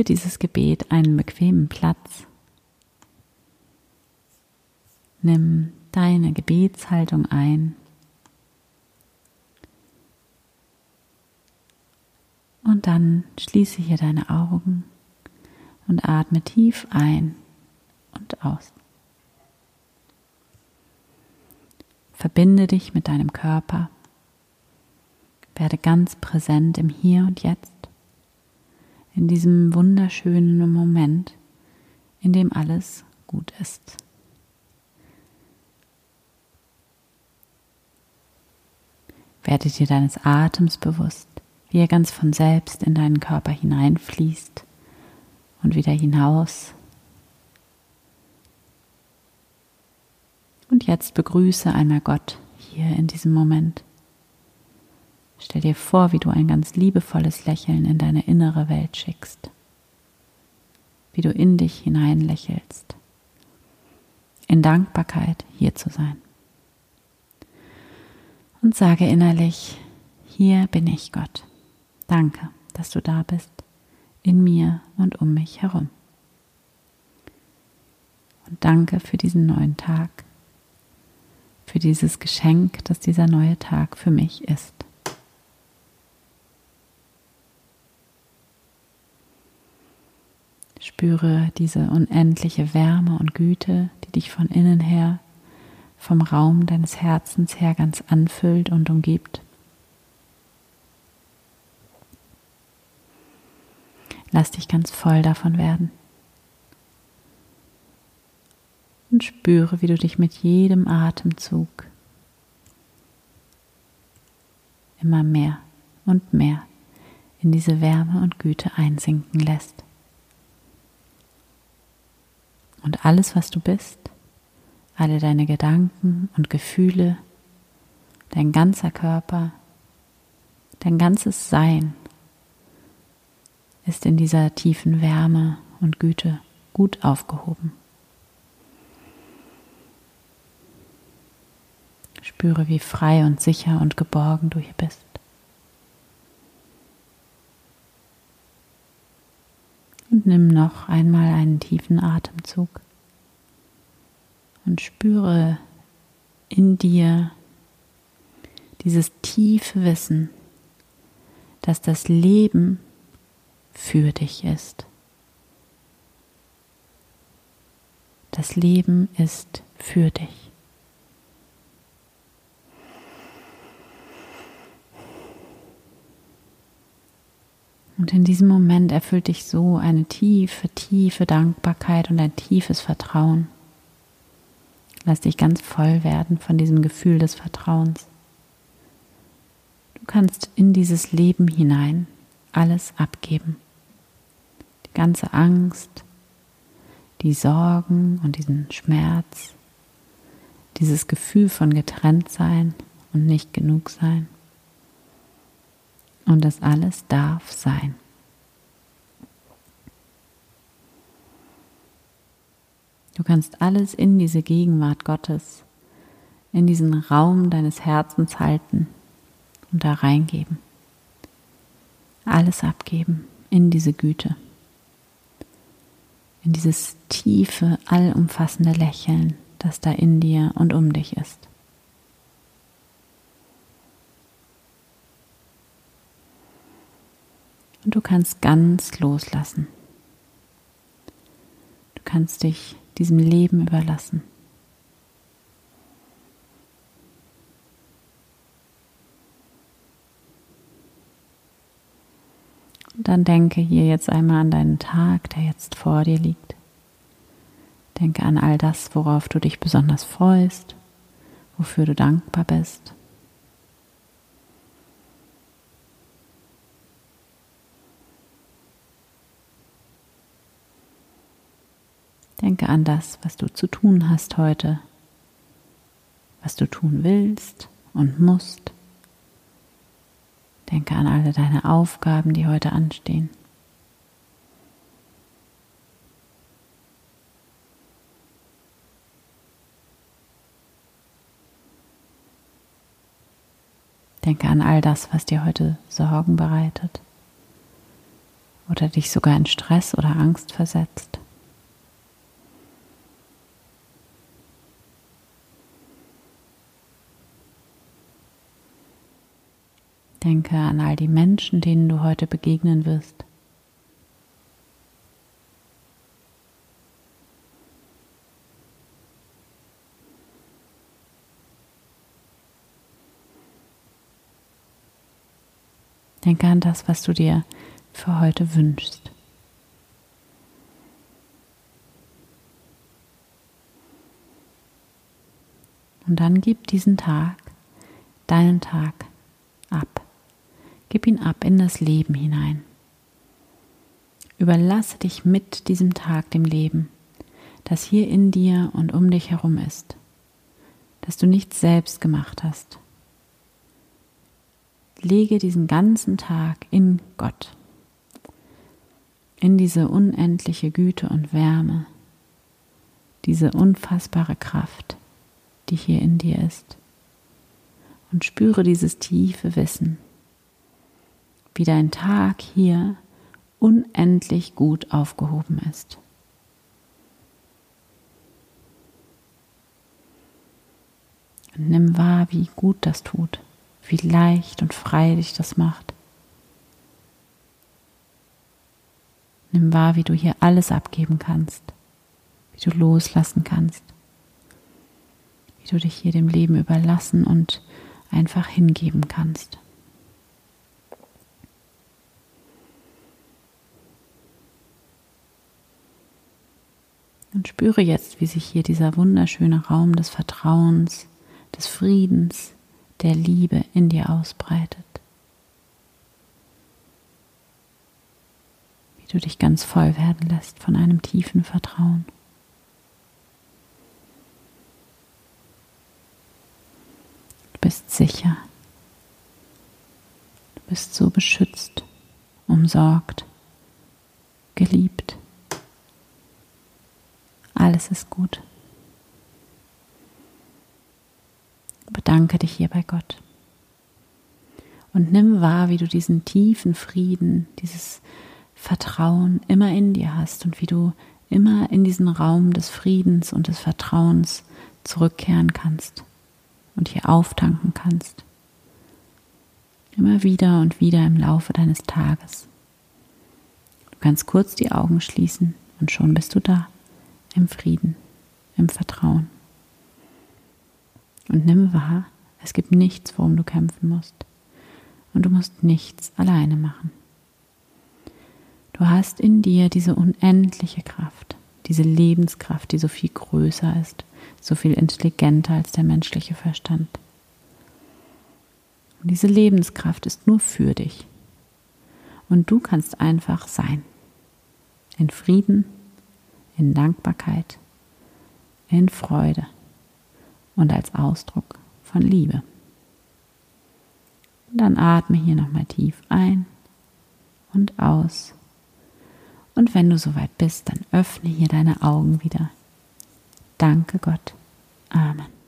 für dieses Gebet einen bequemen Platz. Nimm deine Gebetshaltung ein. Und dann schließe hier deine Augen und atme tief ein und aus. Verbinde dich mit deinem Körper. Werde ganz präsent im Hier und Jetzt, in diesem wunderschönen Moment, in dem alles gut ist. Werde dir deines Atems bewusst, wie er ganz von selbst in deinen Körper hineinfließt und wieder hinaus. Und jetzt begrüße einmal Gott hier in diesem Moment. Stell dir vor, wie du ein ganz liebevolles Lächeln in deine innere Welt schickst, wie du in dich hinein lächelst, in Dankbarkeit hier zu sein. Und sage innerlich, hier bin ich Gott. Danke, dass du da bist, in mir und um mich herum. Und danke für diesen neuen Tag, für dieses Geschenk, das dieser neue Tag für mich ist. Spüre diese unendliche Wärme und Güte, die dich von innen her, vom Raum deines Herzens her ganz anfüllt und umgibt. Lass dich ganz voll davon werden. Und spüre, wie du dich mit jedem Atemzug immer mehr und mehr in diese Wärme und Güte einsinken lässt. Und alles, was du bist, alle deine Gedanken und Gefühle, dein ganzer Körper, dein ganzes Sein ist in dieser tiefen Wärme und Güte gut aufgehoben. Spüre, wie frei und sicher und geborgen du hier bist. Und nimm noch einmal einen tiefen Atemzug und spüre in dir dieses tiefe Wissen, dass das Leben für dich ist. Das Leben ist für dich. Und in diesem Moment erfüllt dich so eine tiefe, tiefe Dankbarkeit und ein tiefes Vertrauen. Lass dich ganz voll werden von diesem Gefühl des Vertrauens. Du kannst in dieses Leben hinein alles abgeben. Die ganze Angst, die Sorgen und diesen Schmerz, dieses Gefühl von getrennt sein und nicht genug sein. Und das alles darf sein. Du kannst alles in diese Gegenwart Gottes, in diesen Raum deines Herzens halten und da reingeben. Alles abgeben in diese Güte, in dieses tiefe, allumfassende Lächeln, das da in dir und um dich ist. Und du kannst ganz loslassen. Du kannst dich diesem Leben überlassen. Und dann denke hier jetzt einmal an deinen Tag, der jetzt vor dir liegt. Denke an all das, worauf du dich besonders freust, wofür du dankbar bist. Denke an das, was du zu tun hast heute, was du tun willst und musst. Denke an alle deine Aufgaben, die heute anstehen. Denke an all das, was dir heute Sorgen bereitet oder dich sogar in Stress oder Angst versetzt. Denke an all die Menschen, denen du heute begegnen wirst. Denke an das, was du dir für heute wünschst. Und dann gib diesen Tag, deinen Tag. Gib ihn ab in das Leben hinein. Überlasse dich mit diesem Tag dem Leben, das hier in dir und um dich herum ist, das du nicht selbst gemacht hast. Lege diesen ganzen Tag in Gott, in diese unendliche Güte und Wärme, diese unfassbare Kraft, die hier in dir ist. Und spüre dieses tiefe Wissen, wie dein Tag hier unendlich gut aufgehoben ist. Und nimm wahr, wie gut das tut wie leicht und frei dich das macht. Nimm wahr, wie du hier alles abgeben kannst, wie du loslassen kannst, wie du dich hier dem Leben überlassen und einfach hingeben kannst. Und spüre jetzt, wie sich hier dieser wunderschöne Raum des Vertrauens, des Friedens, der Liebe in dir ausbreitet. Wie du dich ganz voll werden lässt von einem tiefen Vertrauen. Du bist sicher. Du bist so beschützt, umsorgt, geliebt. Alles ist gut. Bedanke dich hier bei Gott. Und nimm wahr, wie du diesen tiefen Frieden, dieses Vertrauen immer in dir hast und wie du immer in diesen Raum des Friedens und des Vertrauens zurückkehren kannst und hier auftanken kannst. Immer wieder und wieder im Laufe deines Tages. Du kannst kurz die Augen schließen und schon bist du da, im Frieden, im Vertrauen. Und nimm wahr, es gibt nichts, worum du kämpfen musst. Und du musst nichts alleine machen. Du hast in dir diese unendliche Kraft, diese Lebenskraft, die so viel größer ist, so viel intelligenter als der menschliche Verstand. Und diese Lebenskraft ist nur für dich. Und du kannst einfach sein. In Frieden, in Dankbarkeit, in Freude und als Ausdruck von Liebe. Und dann atme hier nochmal tief ein und aus. Und wenn du soweit bist, dann öffne hier deine Augen wieder. Danke Gott. Amen.